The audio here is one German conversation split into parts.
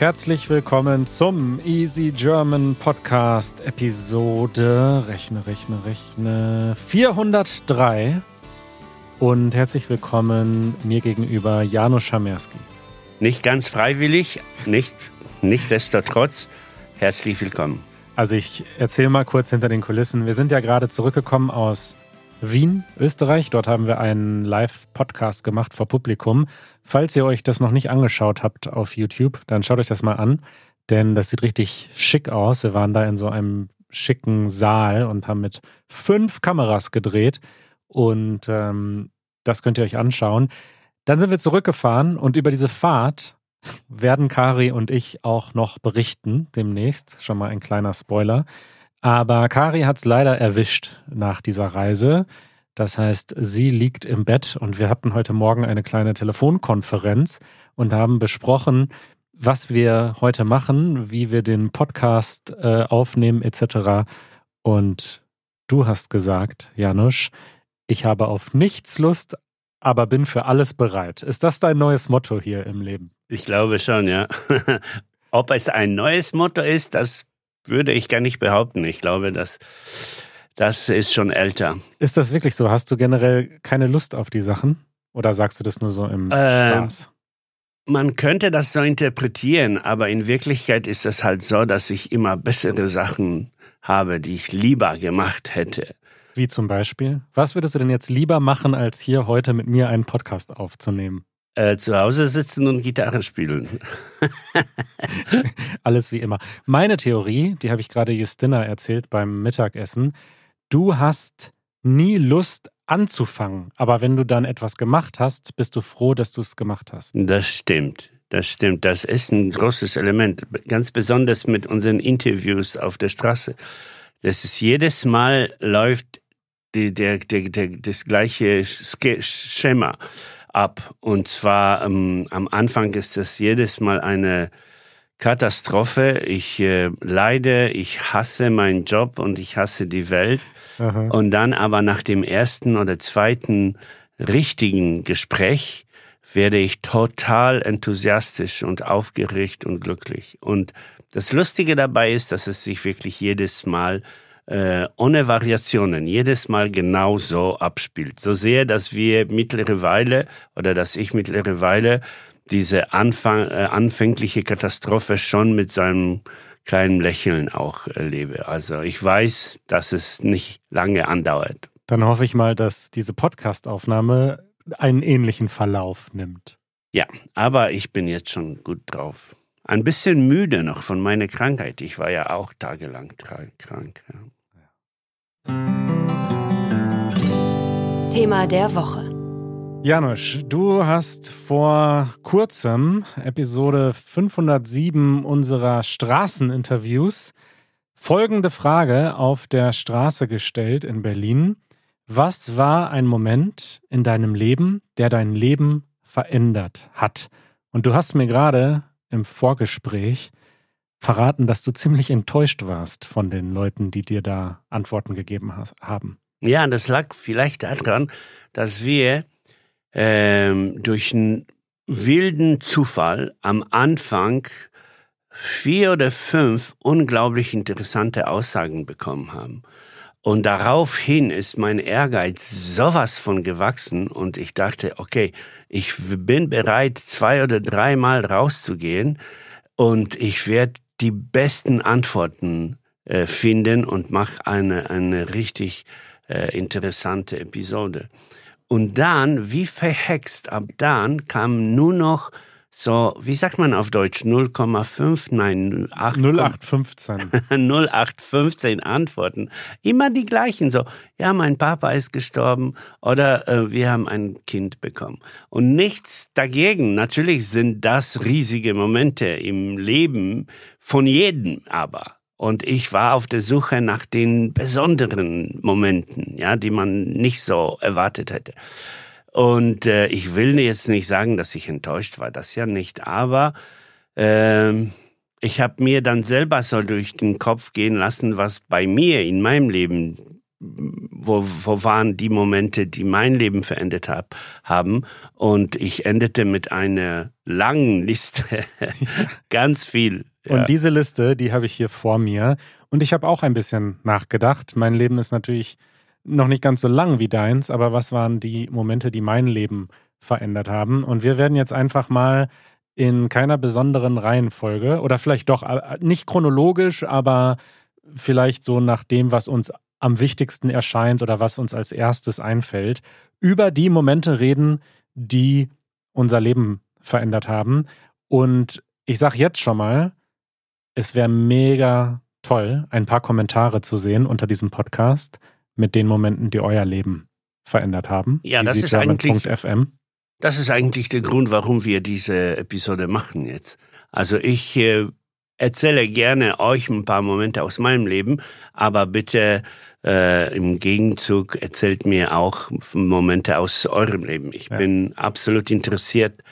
Herzlich willkommen zum Easy German Podcast Episode, rechne, rechne, rechne, 403. Und herzlich willkommen mir gegenüber Janusz Schamerski. Nicht ganz freiwillig, nicht, nicht destotrotz, herzlich willkommen. Also ich erzähle mal kurz hinter den Kulissen. Wir sind ja gerade zurückgekommen aus Wien, Österreich. Dort haben wir einen Live-Podcast gemacht vor Publikum. Falls ihr euch das noch nicht angeschaut habt auf YouTube, dann schaut euch das mal an, denn das sieht richtig schick aus. Wir waren da in so einem schicken Saal und haben mit fünf Kameras gedreht und ähm, das könnt ihr euch anschauen. Dann sind wir zurückgefahren und über diese Fahrt werden Kari und ich auch noch berichten demnächst. Schon mal ein kleiner Spoiler. Aber Kari hat es leider erwischt nach dieser Reise. Das heißt, sie liegt im Bett und wir hatten heute Morgen eine kleine Telefonkonferenz und haben besprochen, was wir heute machen, wie wir den Podcast äh, aufnehmen etc. Und du hast gesagt, Janusz, ich habe auf nichts Lust, aber bin für alles bereit. Ist das dein neues Motto hier im Leben? Ich glaube schon, ja. Ob es ein neues Motto ist, das würde ich gar nicht behaupten. Ich glaube, dass das ist schon älter. Ist das wirklich so? Hast du generell keine Lust auf die Sachen? Oder sagst du das nur so im äh, Spaß? Man könnte das so interpretieren, aber in Wirklichkeit ist es halt so, dass ich immer bessere Sachen habe, die ich lieber gemacht hätte. Wie zum Beispiel? Was würdest du denn jetzt lieber machen, als hier heute mit mir einen Podcast aufzunehmen? Äh, zu Hause sitzen und Gitarre spielen. Alles wie immer. Meine Theorie, die habe ich gerade Justina erzählt beim Mittagessen. Du hast nie Lust anzufangen, aber wenn du dann etwas gemacht hast, bist du froh, dass du es gemacht hast. Das stimmt. Das stimmt. Das ist ein großes Element. Ganz besonders mit unseren Interviews auf der Straße. Das ist jedes Mal läuft die, der, der, der, das gleiche Schema ab. Und zwar ähm, am Anfang ist das jedes Mal eine Katastrophe. Ich äh, leide, ich hasse meinen Job und ich hasse die Welt. Aha. Und dann aber nach dem ersten oder zweiten richtigen Gespräch werde ich total enthusiastisch und aufgeregt und glücklich. Und das Lustige dabei ist, dass es sich wirklich jedes Mal äh, ohne Variationen jedes Mal genau so abspielt. So sehr, dass wir mittlerweile oder dass ich mittlerweile diese Anfang, äh, anfängliche Katastrophe schon mit seinem kleinen Lächeln auch erlebe. Also ich weiß, dass es nicht lange andauert. Dann hoffe ich mal, dass diese Podcastaufnahme einen ähnlichen Verlauf nimmt. Ja, aber ich bin jetzt schon gut drauf. Ein bisschen müde noch von meiner Krankheit. Ich war ja auch tagelang krank. Ja. Thema der Woche. Janusz, du hast vor kurzem Episode 507 unserer Straßeninterviews folgende Frage auf der Straße gestellt in Berlin. Was war ein Moment in deinem Leben, der dein Leben verändert hat? Und du hast mir gerade im Vorgespräch verraten, dass du ziemlich enttäuscht warst von den Leuten, die dir da Antworten gegeben haben. Ja, das lag vielleicht daran, dass wir ähm, durch einen wilden Zufall am Anfang vier oder fünf unglaublich interessante Aussagen bekommen haben. Und daraufhin ist mein Ehrgeiz sowas von gewachsen und ich dachte, okay, ich bin bereit, zwei oder dreimal rauszugehen und ich werde die besten Antworten äh, finden und mache eine, eine richtig äh, interessante Episode. Und dann, wie verhext, ab dann kam nur noch so, wie sagt man auf Deutsch, 0,5, nein, 8, 0815. 0815 Antworten. Immer die gleichen, so, ja, mein Papa ist gestorben oder äh, wir haben ein Kind bekommen. Und nichts dagegen. Natürlich sind das riesige Momente im Leben von jedem aber. Und ich war auf der Suche nach den besonderen Momenten, ja, die man nicht so erwartet hätte. Und äh, ich will jetzt nicht sagen, dass ich enttäuscht war, das ja nicht, aber äh, ich habe mir dann selber so durch den Kopf gehen lassen, was bei mir in meinem Leben wo, wo waren die Momente, die mein Leben verändert hab, haben. Und ich endete mit einer langen Liste, ganz viel. Ja. Und diese Liste, die habe ich hier vor mir. Und ich habe auch ein bisschen nachgedacht. Mein Leben ist natürlich noch nicht ganz so lang wie deins, aber was waren die Momente, die mein Leben verändert haben? Und wir werden jetzt einfach mal in keiner besonderen Reihenfolge oder vielleicht doch äh, nicht chronologisch, aber vielleicht so nach dem, was uns am wichtigsten erscheint oder was uns als erstes einfällt, über die Momente reden, die unser Leben verändert haben. Und ich sage jetzt schon mal, es wäre mega toll, ein paar Kommentare zu sehen unter diesem Podcast mit den Momenten, die euer Leben verändert haben. Ja, das ist eigentlich FM. Das ist eigentlich der Grund, warum wir diese Episode machen jetzt. Also ich äh, erzähle gerne euch ein paar Momente aus meinem Leben, aber bitte äh, im Gegenzug erzählt mir auch Momente aus eurem Leben. Ich ja. bin absolut interessiert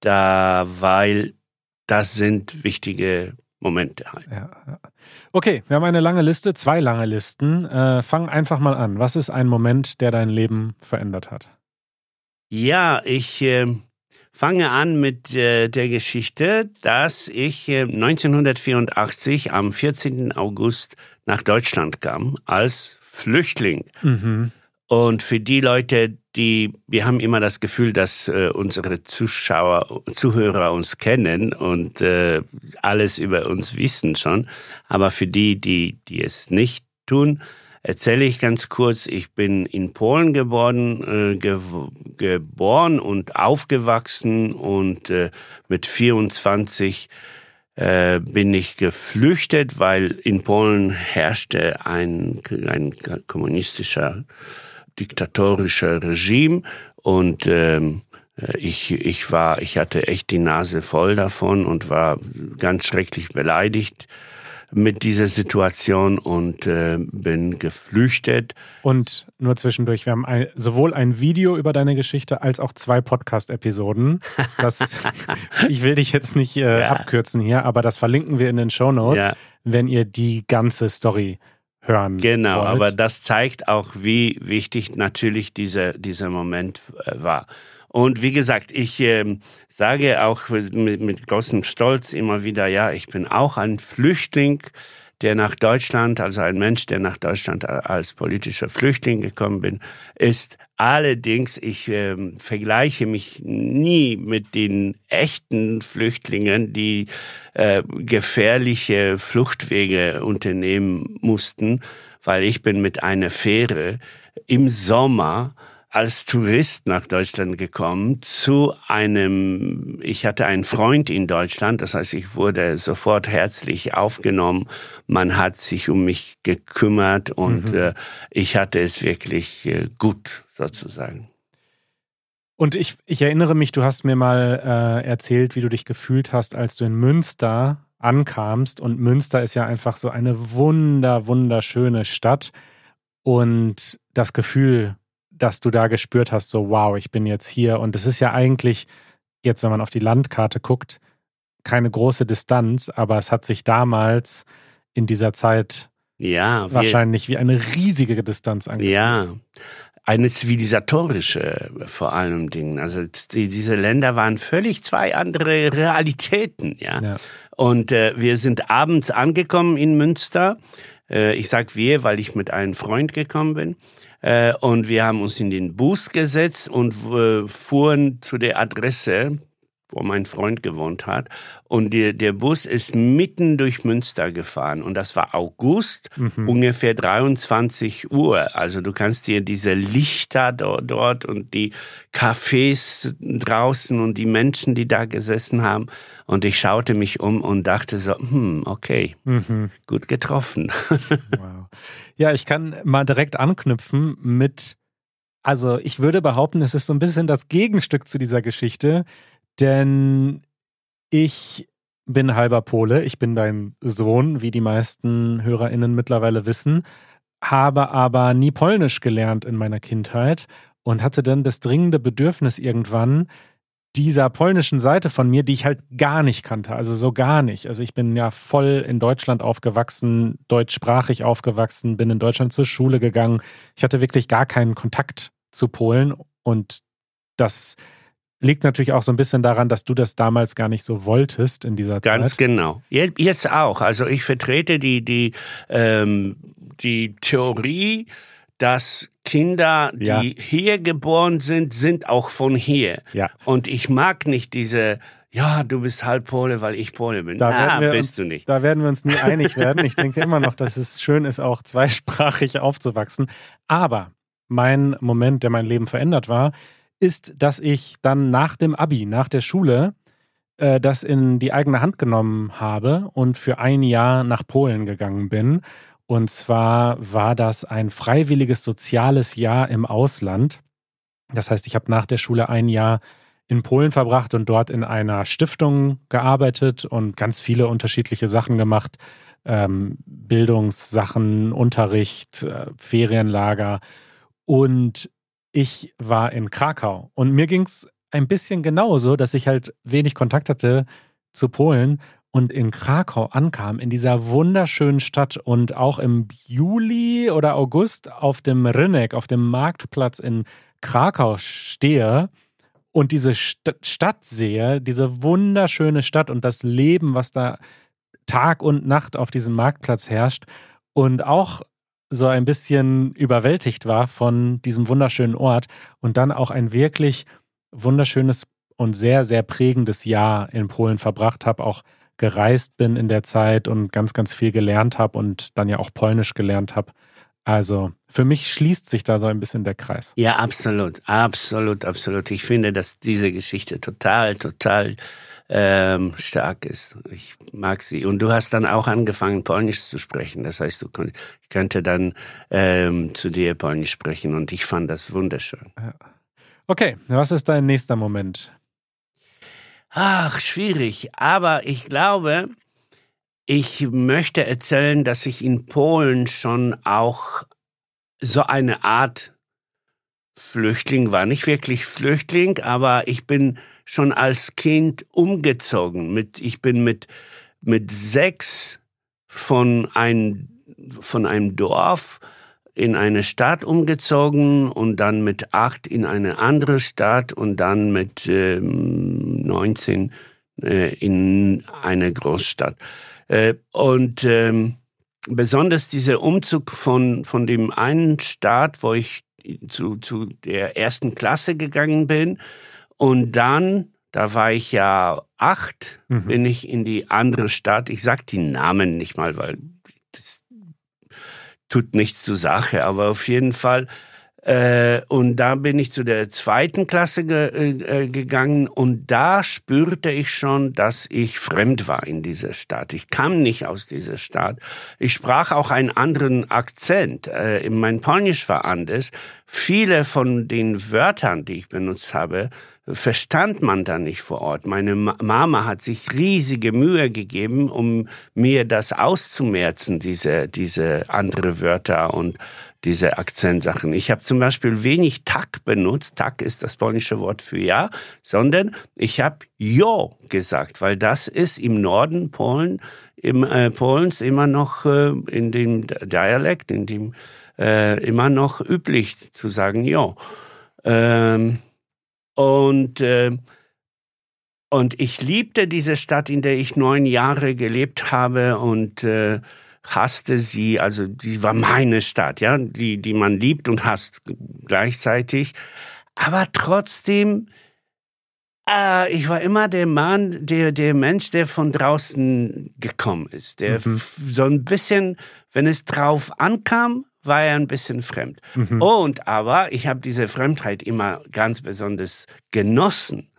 da, weil das sind wichtige Momente halt. Ja, ja. Okay, wir haben eine lange Liste, zwei lange Listen. Äh, fang einfach mal an. Was ist ein Moment, der dein Leben verändert hat? Ja, ich äh, fange an mit äh, der Geschichte, dass ich 1984 äh, am 14. August nach Deutschland kam als Flüchtling. Mhm. Und für die Leute, die, wir haben immer das Gefühl, dass äh, unsere Zuschauer, Zuhörer uns kennen und äh, alles über uns wissen schon. Aber für die, die, die es nicht tun, erzähle ich ganz kurz. Ich bin in Polen geboren, äh, ge geboren und aufgewachsen und äh, mit 24 äh, bin ich geflüchtet, weil in Polen herrschte ein, ein kommunistischer diktatorischer Regime und ähm, äh, ich, ich war, ich hatte echt die Nase voll davon und war ganz schrecklich beleidigt mit dieser Situation und äh, bin geflüchtet. Und nur zwischendurch, wir haben ein, sowohl ein Video über deine Geschichte als auch zwei Podcast-Episoden. ich will dich jetzt nicht äh, ja. abkürzen hier, aber das verlinken wir in den Show Notes, ja. wenn ihr die ganze Story hören. Genau, wollt. aber das zeigt auch, wie wichtig natürlich dieser, dieser Moment äh, war. Und wie gesagt, ich äh, sage auch mit, mit großem Stolz immer wieder, ja, ich bin auch ein Flüchtling der nach Deutschland, also ein Mensch, der nach Deutschland als politischer Flüchtling gekommen bin, ist. Allerdings, ich äh, vergleiche mich nie mit den echten Flüchtlingen, die äh, gefährliche Fluchtwege unternehmen mussten, weil ich bin mit einer Fähre im Sommer als Tourist nach Deutschland gekommen zu einem, ich hatte einen Freund in Deutschland, das heißt, ich wurde sofort herzlich aufgenommen. Man hat sich um mich gekümmert und mhm. äh, ich hatte es wirklich äh, gut sozusagen. Und ich, ich erinnere mich, du hast mir mal äh, erzählt, wie du dich gefühlt hast, als du in Münster ankamst. Und Münster ist ja einfach so eine wunder, wunderschöne Stadt. Und das Gefühl, dass du da gespürt hast, so wow, ich bin jetzt hier. Und es ist ja eigentlich, jetzt wenn man auf die Landkarte guckt, keine große Distanz, aber es hat sich damals in dieser Zeit ja, wahrscheinlich wie eine riesige Distanz angefühlt. Ja, eine zivilisatorische vor allem Dingen. Also die, diese Länder waren völlig zwei andere Realitäten, ja. ja. Und äh, wir sind abends angekommen in Münster. Äh, ich sag wir, weil ich mit einem Freund gekommen bin. Äh, und wir haben uns in den Bus gesetzt und äh, fuhren zu der Adresse, wo mein Freund gewohnt hat. Und die, der Bus ist mitten durch Münster gefahren. Und das war August, mhm. ungefähr 23 Uhr. Also du kannst dir diese Lichter dort, dort und die Cafés draußen und die Menschen, die da gesessen haben. Und ich schaute mich um und dachte so, hm, okay, mhm. gut getroffen. wow. Ja, ich kann mal direkt anknüpfen mit, also ich würde behaupten, es ist so ein bisschen das Gegenstück zu dieser Geschichte, denn ich bin halber Pole, ich bin dein Sohn, wie die meisten HörerInnen mittlerweile wissen, habe aber nie Polnisch gelernt in meiner Kindheit und hatte dann das dringende Bedürfnis irgendwann, dieser polnischen Seite von mir, die ich halt gar nicht kannte, also so gar nicht. Also ich bin ja voll in Deutschland aufgewachsen, deutschsprachig aufgewachsen, bin in Deutschland zur Schule gegangen. Ich hatte wirklich gar keinen Kontakt zu Polen und das liegt natürlich auch so ein bisschen daran, dass du das damals gar nicht so wolltest in dieser Zeit. Ganz genau. Jetzt auch. Also ich vertrete die, die, ähm, die Theorie, dass Kinder, die ja. hier geboren sind, sind auch von hier. Ja. Und ich mag nicht diese, ja, du bist halb Pole, weil ich Pole bin. Da ah, bist uns, du nicht. Da werden wir uns nie einig werden. Ich denke immer noch, dass es schön ist, auch zweisprachig aufzuwachsen. Aber mein Moment, der mein Leben verändert war, ist, dass ich dann nach dem Abi, nach der Schule, äh, das in die eigene Hand genommen habe und für ein Jahr nach Polen gegangen bin. Und zwar war das ein freiwilliges soziales Jahr im Ausland. Das heißt, ich habe nach der Schule ein Jahr in Polen verbracht und dort in einer Stiftung gearbeitet und ganz viele unterschiedliche Sachen gemacht. Ähm, Bildungssachen, Unterricht, äh, Ferienlager. Und ich war in Krakau und mir ging es ein bisschen genauso, dass ich halt wenig Kontakt hatte zu Polen und in Krakau ankam, in dieser wunderschönen Stadt und auch im Juli oder August auf dem Rynek, auf dem Marktplatz in Krakau stehe und diese St Stadt sehe, diese wunderschöne Stadt und das Leben, was da Tag und Nacht auf diesem Marktplatz herrscht und auch so ein bisschen überwältigt war von diesem wunderschönen Ort und dann auch ein wirklich wunderschönes und sehr, sehr prägendes Jahr in Polen verbracht habe, auch gereist bin in der Zeit und ganz, ganz viel gelernt habe und dann ja auch Polnisch gelernt habe. Also für mich schließt sich da so ein bisschen der Kreis. Ja, absolut, absolut, absolut. Ich finde, dass diese Geschichte total, total ähm, stark ist. Ich mag sie. Und du hast dann auch angefangen, Polnisch zu sprechen. Das heißt, du konnt, ich könnte dann ähm, zu dir Polnisch sprechen und ich fand das wunderschön. Okay, was ist dein nächster Moment? Ach, schwierig. Aber ich glaube, ich möchte erzählen, dass ich in Polen schon auch so eine Art Flüchtling war. Nicht wirklich Flüchtling, aber ich bin schon als Kind umgezogen. Mit, ich bin mit, mit sechs von, ein, von einem Dorf in eine Stadt umgezogen und dann mit acht in eine andere Stadt und dann mit ähm, 19 äh, in eine Großstadt. Äh, und ähm, besonders dieser Umzug von, von dem einen Staat, wo ich zu, zu der ersten Klasse gegangen bin, und dann, da war ich ja acht, mhm. bin ich in die andere Stadt. Ich sag die Namen nicht mal, weil das tut nichts zur Sache, aber auf jeden Fall. Äh, und da bin ich zu der zweiten Klasse ge äh, gegangen und da spürte ich schon, dass ich fremd war in dieser Stadt. Ich kam nicht aus dieser Stadt. Ich sprach auch einen anderen Akzent. Äh, mein Polnisch war anders. Viele von den Wörtern, die ich benutzt habe, verstand man da nicht vor Ort. Meine Mama hat sich riesige Mühe gegeben, um mir das auszumerzen, diese, diese andere Wörter und diese Akzentsachen. Ich habe zum Beispiel wenig tak benutzt. Tak ist das polnische Wort für ja, sondern ich habe jo gesagt, weil das ist im Norden Polen, im, äh, Polens immer noch äh, in dem Dialekt, in dem äh, immer noch üblich zu sagen jo. Ähm, und, äh, und ich liebte diese Stadt, in der ich neun Jahre gelebt habe und äh, hasste sie. Also sie war meine Stadt, ja, die, die man liebt und hasst gleichzeitig. Aber trotzdem, äh, ich war immer der Mann, der, der Mensch, der von draußen gekommen ist, der mhm. so ein bisschen, wenn es drauf ankam, war er ein bisschen fremd. Mhm. Und aber ich habe diese Fremdheit immer ganz besonders genossen.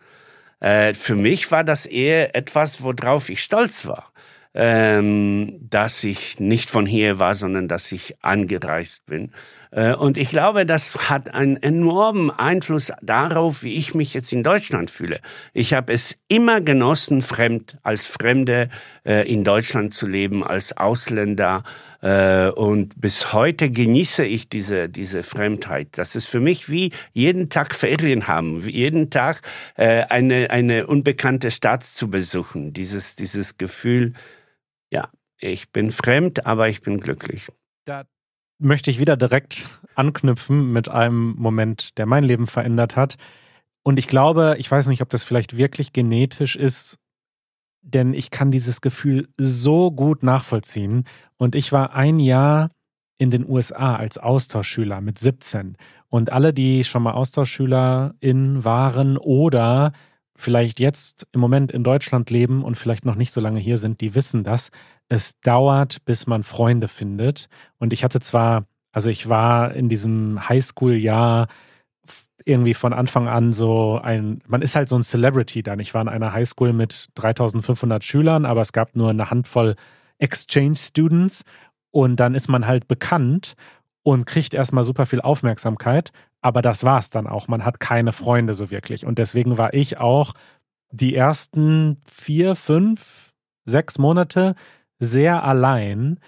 Äh, für mich war das eher etwas, worauf ich stolz war. Ähm, dass ich nicht von hier war, sondern dass ich angereist bin. Äh, und ich glaube, das hat einen enormen Einfluss darauf, wie ich mich jetzt in Deutschland fühle. Ich habe es immer genossen, fremd als Fremde äh, in Deutschland zu leben, als Ausländer Äh, und bis heute genieße ich diese, diese Fremdheit. Das ist für mich wie jeden Tag Ferien haben, wie jeden Tag eine, eine unbekannte Stadt zu besuchen. Dieses, dieses Gefühl, ja, ich bin fremd, aber ich bin glücklich. Da möchte ich wieder direkt anknüpfen mit einem Moment, der mein Leben verändert hat. Und ich glaube, ich weiß nicht, ob das vielleicht wirklich genetisch ist, denn ich kann dieses Gefühl so gut nachvollziehen. Und ich war ein Jahr in den USA als Austauschschüler mit 17. Und alle, die schon mal AustauschschülerInnen waren oder vielleicht jetzt im Moment in Deutschland leben und vielleicht noch nicht so lange hier sind, die wissen das. Es dauert, bis man Freunde findet. Und ich hatte zwar, also ich war in diesem Highschool-Jahr irgendwie von Anfang an so ein, man ist halt so ein Celebrity dann. Ich war in einer Highschool mit 3500 Schülern, aber es gab nur eine Handvoll Exchange Students und dann ist man halt bekannt und kriegt erstmal super viel Aufmerksamkeit, aber das war's dann auch. Man hat keine Freunde so wirklich und deswegen war ich auch die ersten vier, fünf, sechs Monate sehr allein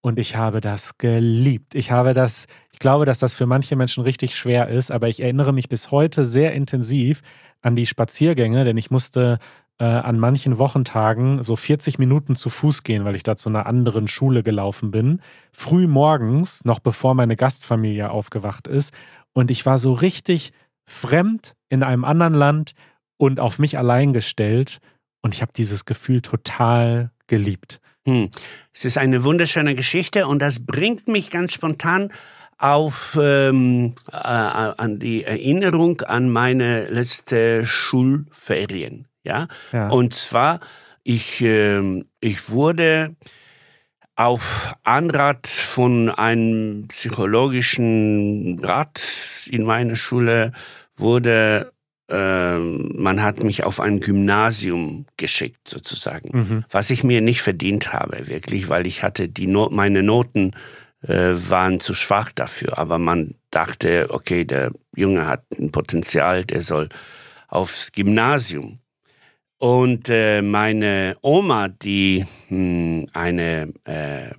und ich habe das geliebt. Ich habe das, ich glaube, dass das für manche Menschen richtig schwer ist, aber ich erinnere mich bis heute sehr intensiv an die Spaziergänge, denn ich musste äh, an manchen Wochentagen so 40 Minuten zu Fuß gehen, weil ich da zu einer anderen Schule gelaufen bin. Früh morgens, noch bevor meine Gastfamilie aufgewacht ist. Und ich war so richtig fremd in einem anderen Land und auf mich allein gestellt. Und ich habe dieses Gefühl total geliebt. Hm. Es ist eine wunderschöne Geschichte und das bringt mich ganz spontan auf ähm, äh, an die Erinnerung an meine letzte Schulferien. Ja, ja. und zwar ich äh, ich wurde auf Anrat von einem psychologischen Rat in meiner Schule wurde äh, man hat mich auf ein Gymnasium geschickt sozusagen, mhm. was ich mir nicht verdient habe, wirklich, weil ich hatte die Not, meine Noten äh, waren zu schwach dafür, aber man dachte, okay, der Junge hat ein Potenzial, der soll aufs Gymnasium. Und äh, meine Oma, die mh, hm, eine äh,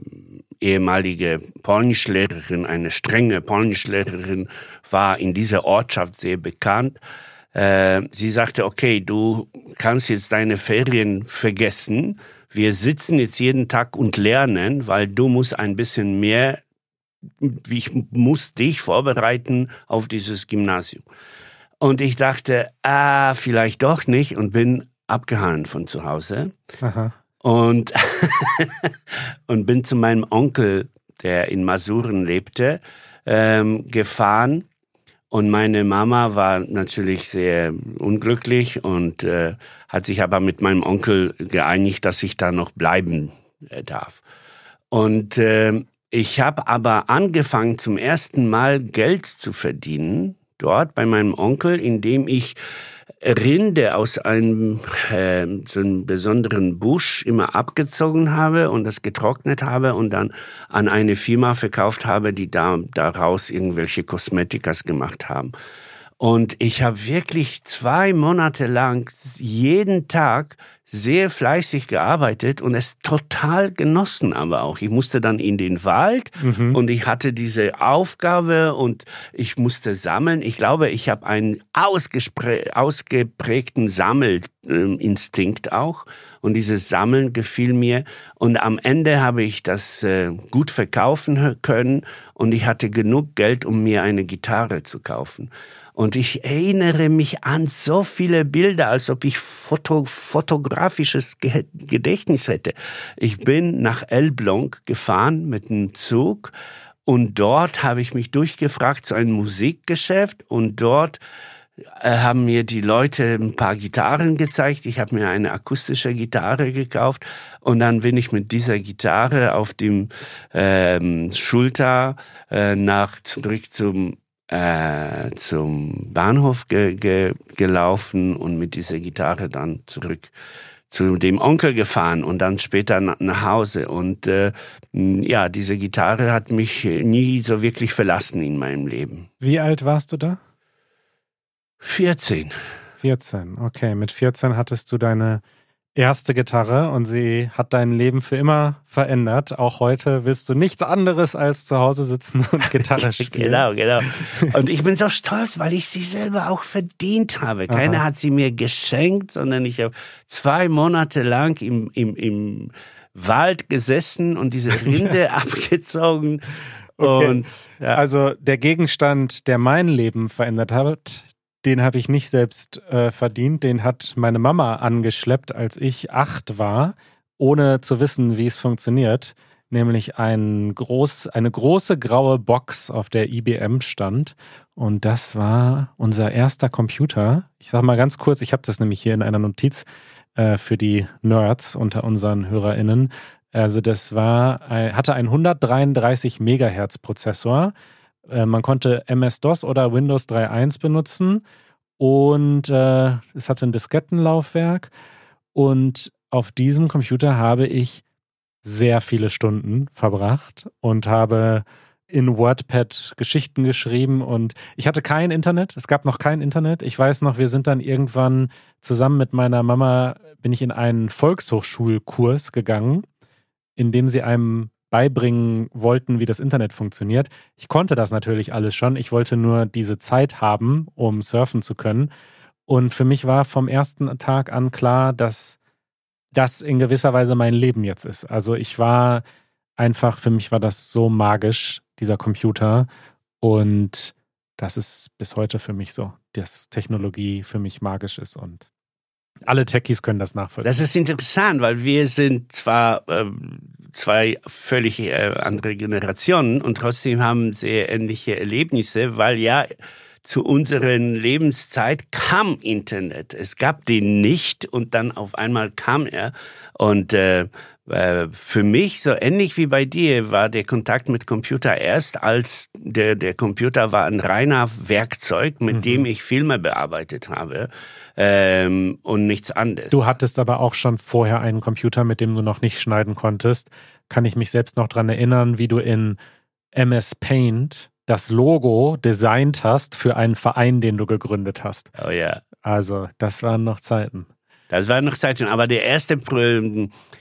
ehemalige Polnischlehrerin, eine strenge Polnischlehrerin war, in dieser Ortschaft sehr bekannt, äh, sie sagte, okay, du kannst jetzt deine Ferien vergessen. Wir sitzen jetzt jeden Tag und lernen, weil du musst ein bisschen mehr, ich muss dich vorbereiten auf dieses Gymnasium. Und ich dachte, ah, vielleicht doch nicht und bin abgehauen von zu Hause. Aha. Und, und bin zu meinem Onkel, der in Masuren lebte, ähm, gefahren und meine Mama war natürlich sehr unglücklich und äh, hat sich aber mit meinem Onkel geeinigt, dass ich da noch bleiben äh, darf. Und äh, ich habe aber angefangen zum ersten Mal Geld zu verdienen dort bei meinem Onkel, indem ich Rinde aus einem äh, so einem besonderen Busch immer abgezogen habe und das getrocknet habe und dann an eine Firma verkauft habe, die da daraus irgendwelche Kosmetikas gemacht haben. Und ich habe wirklich zwei Monate lang jeden Tag sehr fleißig gearbeitet und es total genossen aber auch. Ich musste dann in den Wald mhm. und ich hatte diese Aufgabe und ich musste sammeln. Ich glaube, ich habe einen ausgeprägten Sammelinstinkt auch und dieses Sammeln gefiel mir und am Ende habe ich das äh, gut verkaufen können und ich hatte genug Geld, um mir eine Gitarre zu kaufen. Und ich erinnere mich an so viele Bilder, als ob ich Foto, fotografisches Gedächtnis hätte. Ich bin nach Elbląg gefahren mit einem Zug und dort habe ich mich durchgefragt zu einem Musikgeschäft und dort äh, haben mir die Leute ein paar Gitarren gezeigt. Ich habe mir eine akustische Gitarre gekauft und dann bin ich mit dieser Gitarre auf dem ähm, Schulter äh, nach zurück zum äh, zum Bahnhof ge ge gelaufen und mit dieser Gitarre dann zurück zu dem Onkel gefahren und dann später nach Hause. Und äh, ja, diese Gitarre hat mich nie so wirklich verlassen in meinem Leben. Wie alt warst du da? 14. 14, okay. Mit 14 hattest du deine erste Gitarre und sie hat dein Leben für immer verändert. Auch heute willst du nichts anderes als zu Hause sitzen und Gitarre spielen. genau, genau. Und ich bin so stolz, weil ich sie selber auch verdient habe. Keiner Aha. hat sie mir geschenkt, sondern ich habe zwei Monate lang im, im, im Wald gesessen und diese Rinde abgezogen. Okay. Und, ja. Also der Gegenstand, der mein Leben verändert hat, den habe ich nicht selbst äh, verdient. Den hat meine Mama angeschleppt, als ich acht war, ohne zu wissen, wie es funktioniert. Nämlich ein groß, eine große graue Box, auf der IBM stand. Und das war unser erster Computer. Ich sage mal ganz kurz, ich habe das nämlich hier in einer Notiz äh, für die Nerds unter unseren HörerInnen. Also das war, hatte einen 133 Megahertz Prozessor äh, man konnte MS-DOS oder Windows 3.1 benutzen und äh, es hatte ein Diskettenlaufwerk. Und auf diesem Computer habe ich sehr viele Stunden verbracht und habe in WordPad Geschichten geschrieben und ich hatte kein Internet, es gab noch kein Internet. Ich weiß noch, wir sind dann irgendwann zusammen mit meiner Mama, bin ich in einen Volkshochschulkurs gegangen, in dem sie einem beibringen wollten, wie das Internet funktioniert. Ich konnte das natürlich alles schon. Ich wollte nur diese Zeit haben, um surfen zu können. Und für mich war vom ersten Tag an klar, dass das in gewisser Weise mein Leben jetzt ist. Also ich war einfach, für mich war das so magisch, dieser Computer. Und das ist bis heute für mich so, dass Technologie für mich magisch ist und alle Techies können das nachvollziehen. Das ist interessant, weil wir sind zwar äh, zwei völlig äh, andere Generationen und trotzdem haben sehr ähnliche Erlebnisse, weil ja zu unseren Lebenszeit kam Internet. Es gab den nicht und dann auf einmal kam er und äh, äh, für mich, so ähnlich wie bei dir, war der Kontakt mit Computer erst, als der, der Computer war ein reiner Werkzeug, mit mhm. dem ich Filme bearbeitet habe ähm, und nichts anderes. Du hattest aber auch schon vorher einen Computer, mit dem du noch nicht schneiden konntest. Kann ich mich selbst noch dran erinnern, wie du in MS Paint das Logo designt hast für einen Verein, den du gegründet hast. Oh ja. Also, das waren noch Zeiten. Das war noch Zeiten. Aber der erste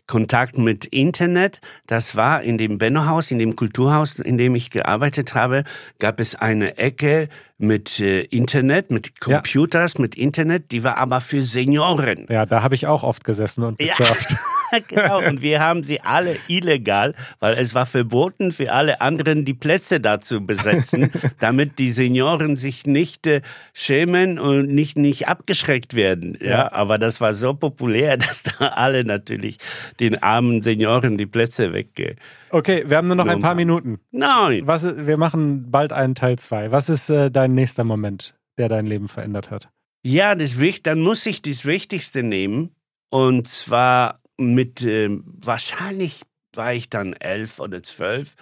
Kontakt mit Internet, das war in dem Benno-Haus, in dem Kulturhaus, in dem ich gearbeitet habe, gab es eine Ecke mit äh, Internet, mit Computers, ja. mit Internet, die war aber für Senioren. Ja, da habe ich auch oft gesessen und gesurft. Ja. genau. Und wir haben sie alle illegal, weil es war verboten für alle anderen, die Plätze da zu besetzen, damit die Senioren sich nicht äh, schämen und nicht, nicht abgeschreckt werden. Ja? ja, aber das war so populär, dass da alle natürlich den armen Senioren die Plätze wegge. Okay, wir haben nur noch ein paar Minuten. Nein. Was, wir machen bald einen Teil zwei. Was ist äh, dein nächster Moment, der dein Leben verändert hat? Ja, das, dann muss ich das Wichtigste nehmen. Und zwar mit, äh, wahrscheinlich war ich dann elf oder zwölf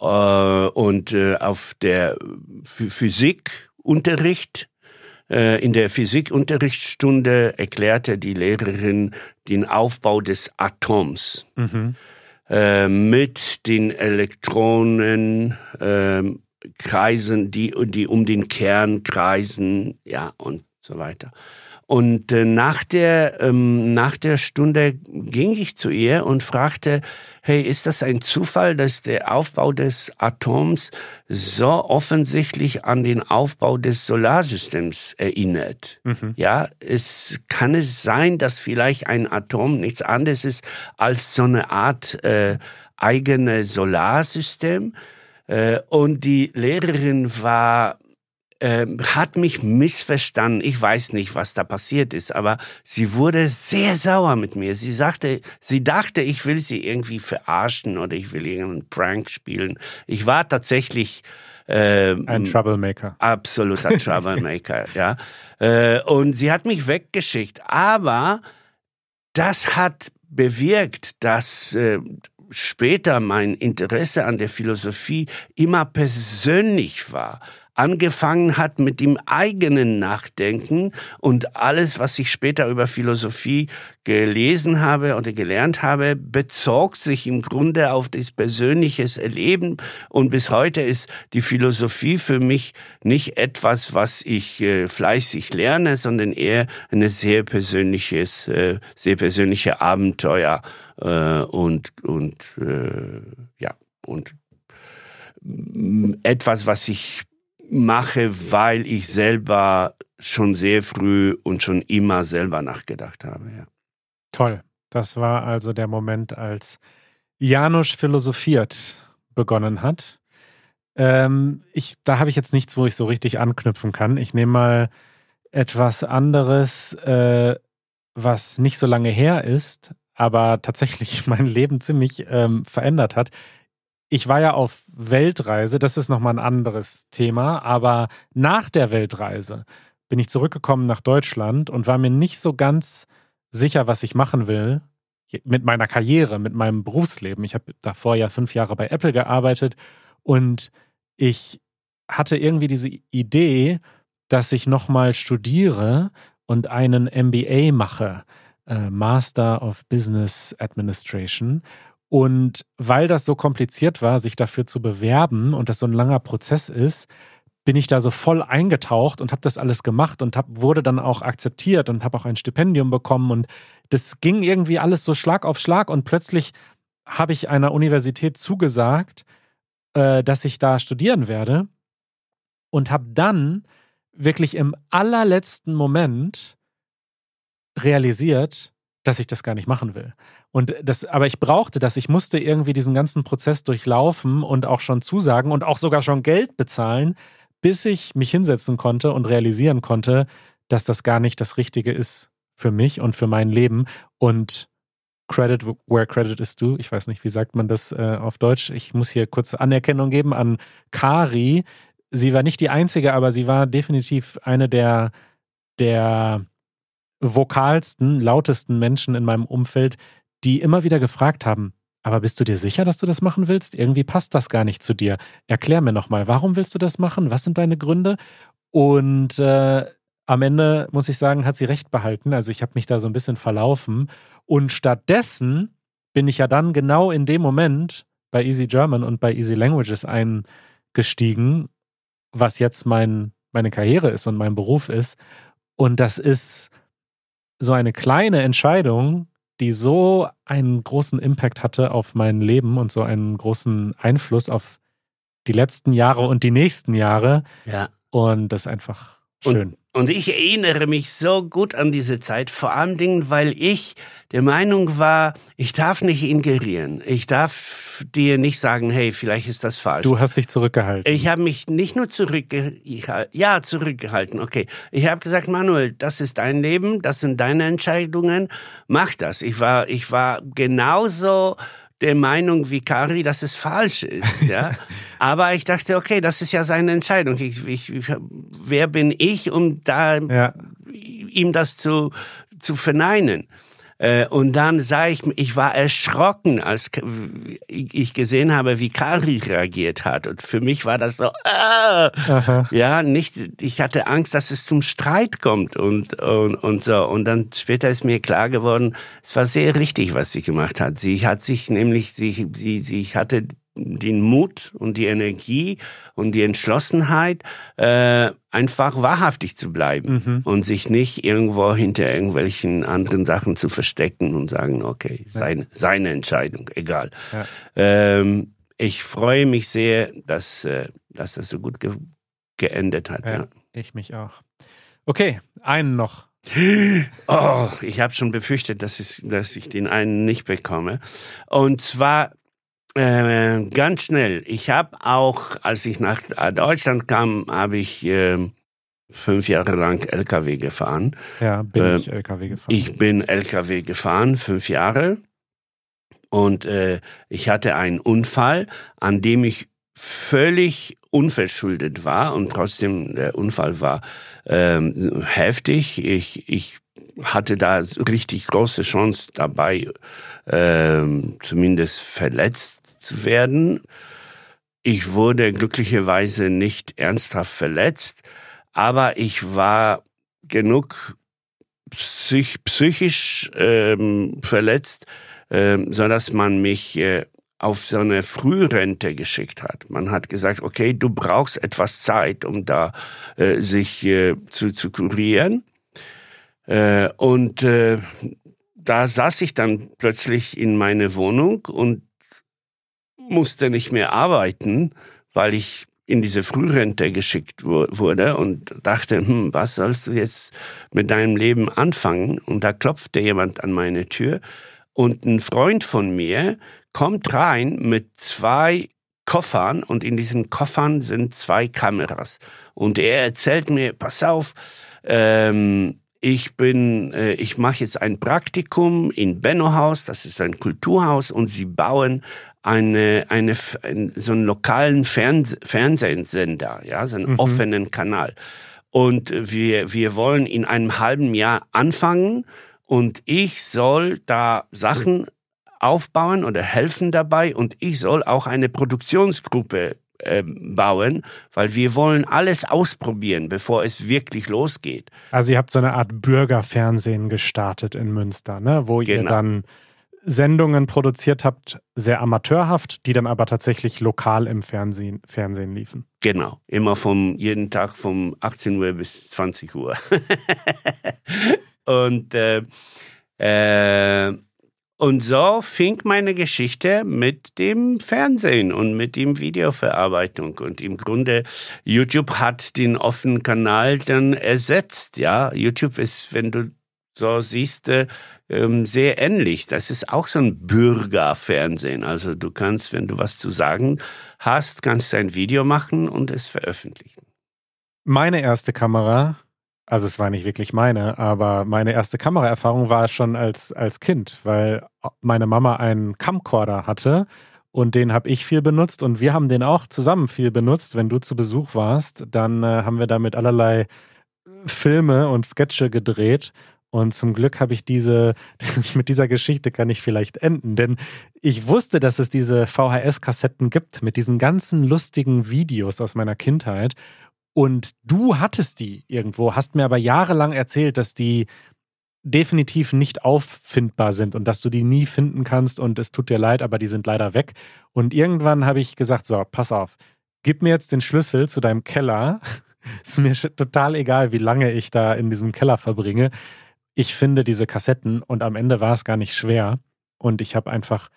äh, und äh, auf der Physikunterricht äh, in der Physikunterrichtsstunde erklärte die Lehrerin den Aufbau des Atoms mhm. äh, mit den Elektronen äh, kreisen, die, die um den Kern kreisen, ja und so weiter. Und äh, nach der ähm, nach der Stunde ging ich zu ihr und fragte, hey, ist das ein Zufall, dass der Aufbau des Atoms so offensichtlich an den Aufbau des Solarsystems erinnert? Mhm. Ja, es kann es sein, dass vielleicht ein Atom nichts anderes ist als so eine Art äh, eigene Solarsystem. Äh, und die Lehrerin war ähm, hat mich missverstanden. Ich weiß nicht, was da passiert ist, aber sie wurde sehr sauer mit mir. Sie sagte, sie dachte, ich will sie irgendwie verarschen oder ich will irgendeinen Prank spielen. Ich war tatsächlich ähm, ein Troublemaker. Absoluter Troublemaker, ja. Äh, und sie hat mich weggeschickt. Aber das hat bewirkt, dass äh, später mein Interesse an der Philosophie immer persönlich war. Angefangen hat mit dem eigenen Nachdenken und alles, was ich später über Philosophie gelesen habe oder gelernt habe, bezog sich im Grunde auf das persönliche Erleben und bis heute ist die Philosophie für mich nicht etwas, was ich äh, fleißig lerne, sondern eher eine sehr persönliches, äh, sehr persönliche Abenteuer äh, und und äh, ja und etwas, was ich mache, weil ich selber schon sehr früh und schon immer selber nachgedacht habe. Ja. Toll. Das war also der Moment, als Janusz philosophiert begonnen hat. Ähm, ich, da habe ich jetzt nichts, wo ich so richtig anknüpfen kann. Ich nehme mal etwas anderes, äh, was nicht so lange her ist, aber tatsächlich mein Leben ziemlich ähm, verändert hat ich war ja auf Weltreise, das ist nochmal ein anderes Thema, aber nach der Weltreise bin ich zurückgekommen nach Deutschland und war mir nicht so ganz sicher, was ich machen will mit meiner Karriere, mit meinem Berufsleben. Ich habe davor ja fünf Jahre bei Apple gearbeitet und ich hatte irgendwie diese Idee, dass ich nochmal studiere und einen MBA mache, äh, Master of Business Administration. Und weil das so kompliziert war, sich dafür zu bewerben und das so ein langer Prozess ist, bin ich da so voll eingetaucht und habe das alles gemacht und hab, wurde dann auch akzeptiert und habe auch ein Stipendium bekommen. Und das ging irgendwie alles so Schlag auf Schlag und plötzlich habe ich einer Universität zugesagt, äh, dass ich da studieren werde und habe dann wirklich im allerletzten Moment realisiert, dass ich das gar nicht machen will. Und das, aber ich brauchte das. Ich musste irgendwie diesen ganzen Prozess durchlaufen und auch schon zusagen und auch sogar schon Geld bezahlen, bis ich mich hinsetzen konnte und realisieren konnte, dass das gar nicht das Richtige ist für mich und für mein Leben. Und Credit where credit is due. Ich weiß nicht, wie sagt man das äh, auf Deutsch. Ich muss hier kurz Anerkennung geben an Kari. Sie war nicht die einzige, aber sie war definitiv eine der, der vokalsten, lautesten Menschen in meinem Umfeld, die immer wieder gefragt haben, aber bist du dir sicher, dass du das machen willst? Irgendwie passt das gar nicht zu dir. Erklär mir nochmal, warum willst du das machen? Was sind deine Gründe? Und äh, am Ende, muss ich sagen, hat sie recht behalten. Also ich habe mich da so ein bisschen verlaufen. Und stattdessen bin ich ja dann genau in dem Moment bei Easy German und bei Easy Languages eingestiegen, was jetzt mein, meine Karriere ist und mein Beruf ist. Und das ist so eine kleine Entscheidung, die so einen großen Impact hatte auf mein Leben und so einen großen Einfluss auf die letzten Jahre und die nächsten Jahre. Ja. Und das ist einfach schön. Und und ich erinnere mich so gut an diese Zeit, vor allen Dingen, weil ich der Meinung war, ich darf nicht ingerieren. Ich darf dir nicht sagen, hey, vielleicht ist das falsch. Du hast dich zurückgehalten. Ich habe mich nicht nur zurückgehalten, ja, zurückgehalten, okay. Ich habe gesagt, Manuel, das ist dein Leben, das sind deine Entscheidungen, mach das. Ich war, ich war genauso der Meinung wie Kari, dass es falsch ist. Ja? Aber ich dachte, okay, das ist ja seine Entscheidung. Ich, ich, wer bin ich, um da ja. ihm das zu, zu verneinen? Äh, und dann sah ich, ich war erschrocken, als ich gesehen habe, wie Kari reagiert hat. Und für mich war das so, äh, ja, nicht, ich hatte Angst, dass es zum Streit kommt und, und, und so. Und dann später ist mir klar geworden, es war sehr richtig, was sie gemacht hat. Sie hat sich nämlich, sie, sie, sie hatte den Mut und die Energie und die Entschlossenheit, äh, einfach wahrhaftig zu bleiben mhm. und sich nicht irgendwo hinter irgendwelchen anderen Sachen zu verstecken und sagen, okay, seine, seine Entscheidung, egal. Ja. Ähm, ich freue mich sehr, dass, äh, dass das so gut ge geendet hat. Ja, ja. Ich mich auch. Okay, einen noch. Oh, ich habe schon befürchtet, dass ich, dass ich den einen nicht bekomme. Und zwar äh, ganz schnell. Ich habe auch, als ich nach Deutschland kam, habe ich äh, fünf Jahre lang LKW gefahren. Ja, bin äh, ich LKW gefahren. Ich bin LKW gefahren, fünf Jahre. Und äh, ich hatte einen Unfall, an dem ich völlig unverschuldet war und trotzdem der Unfall war ähm, heftig. Ich, ich hatte da richtig große Chance dabei, ähm, zumindest verletzt zu werden. ich wurde glücklicherweise nicht ernsthaft verletzt, aber ich war genug psych psychisch ähm, verletzt, ähm, so dass man mich äh, auf so eine Frührente geschickt hat. Man hat gesagt, okay, du brauchst etwas Zeit, um da äh, sich äh, zu, zu kurieren. Äh, und äh, da saß ich dann plötzlich in meine Wohnung und musste nicht mehr arbeiten, weil ich in diese Frührente geschickt wurde und dachte, hm, was sollst du jetzt mit deinem Leben anfangen? Und da klopfte jemand an meine Tür und ein Freund von mir kommt rein mit zwei Koffern und in diesen Koffern sind zwei Kameras. Und er erzählt mir, pass auf, ähm, ich bin, äh, ich mache jetzt ein Praktikum in Benno Haus, das ist ein Kulturhaus, und sie bauen eine, eine, so einen lokalen Fernseh Fernsehsender, ja, so einen mhm. offenen Kanal. Und wir, wir wollen in einem halben Jahr anfangen und ich soll da Sachen aufbauen oder helfen dabei und ich soll auch eine Produktionsgruppe äh, bauen, weil wir wollen alles ausprobieren, bevor es wirklich losgeht. Also ihr habt so eine Art Bürgerfernsehen gestartet in Münster, ne? wo genau. ihr dann Sendungen produziert habt, sehr amateurhaft, die dann aber tatsächlich lokal im Fernsehen, Fernsehen liefen. Genau, immer vom jeden Tag vom 18 Uhr bis 20 Uhr. und äh, äh, und so fing meine Geschichte mit dem Fernsehen und mit dem Videoverarbeitung. Und im Grunde, YouTube hat den offenen Kanal dann ersetzt. Ja, YouTube ist, wenn du so siehst, äh, ähm, sehr ähnlich. Das ist auch so ein Bürgerfernsehen. Also du kannst, wenn du was zu sagen hast, kannst du ein Video machen und es veröffentlichen. Meine erste Kamera also es war nicht wirklich meine, aber meine erste Kameraerfahrung war schon als, als Kind, weil meine Mama einen Camcorder hatte und den habe ich viel benutzt und wir haben den auch zusammen viel benutzt. Wenn du zu Besuch warst, dann äh, haben wir damit allerlei Filme und Sketche gedreht. Und zum Glück habe ich diese, mit dieser Geschichte kann ich vielleicht enden, denn ich wusste, dass es diese VHS-Kassetten gibt mit diesen ganzen lustigen Videos aus meiner Kindheit. Und du hattest die irgendwo, hast mir aber jahrelang erzählt, dass die definitiv nicht auffindbar sind und dass du die nie finden kannst und es tut dir leid, aber die sind leider weg. Und irgendwann habe ich gesagt, so, pass auf, gib mir jetzt den Schlüssel zu deinem Keller. ist mir total egal, wie lange ich da in diesem Keller verbringe. Ich finde diese Kassetten und am Ende war es gar nicht schwer. Und ich habe einfach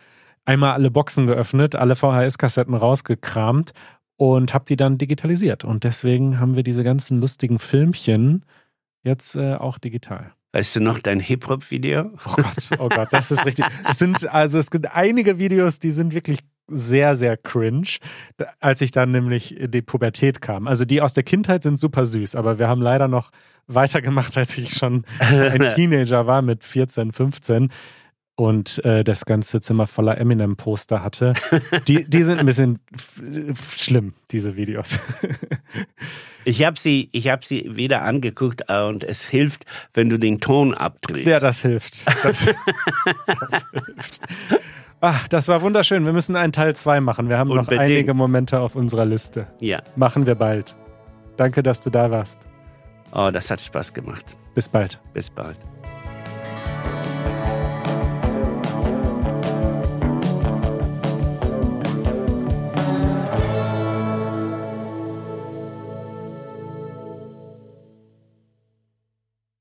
einmal alle Boxen geöffnet, alle VHS-Kassetten rausgekramt und habe die dann digitalisiert. Und deswegen haben wir diese ganzen lustigen Filmchen jetzt äh, auch digital. Weißt du noch dein Hip-Hop-Video? Oh Gott, oh Gott, das ist richtig. Es sind, also es gibt einige Videos, die sind wirklich sehr, sehr cringe, als ich dann nämlich in die Pubertät kam. Also die aus der Kindheit sind super süß, aber wir haben leider noch weitergemacht, als ich schon ein Teenager war mit 14, 15 und äh, das ganze Zimmer voller Eminem-Poster hatte. Die, die sind ein bisschen schlimm, diese Videos. ich habe sie, hab sie wieder angeguckt und es hilft, wenn du den Ton abdrehst. Ja, das hilft. Das, das hilft. Ach, das war wunderschön. Wir müssen einen Teil 2 machen. Wir haben Unbedingt. noch einige Momente auf unserer Liste. Ja. Machen wir bald. Danke, dass du da warst. Oh, das hat Spaß gemacht. Bis bald. Bis bald.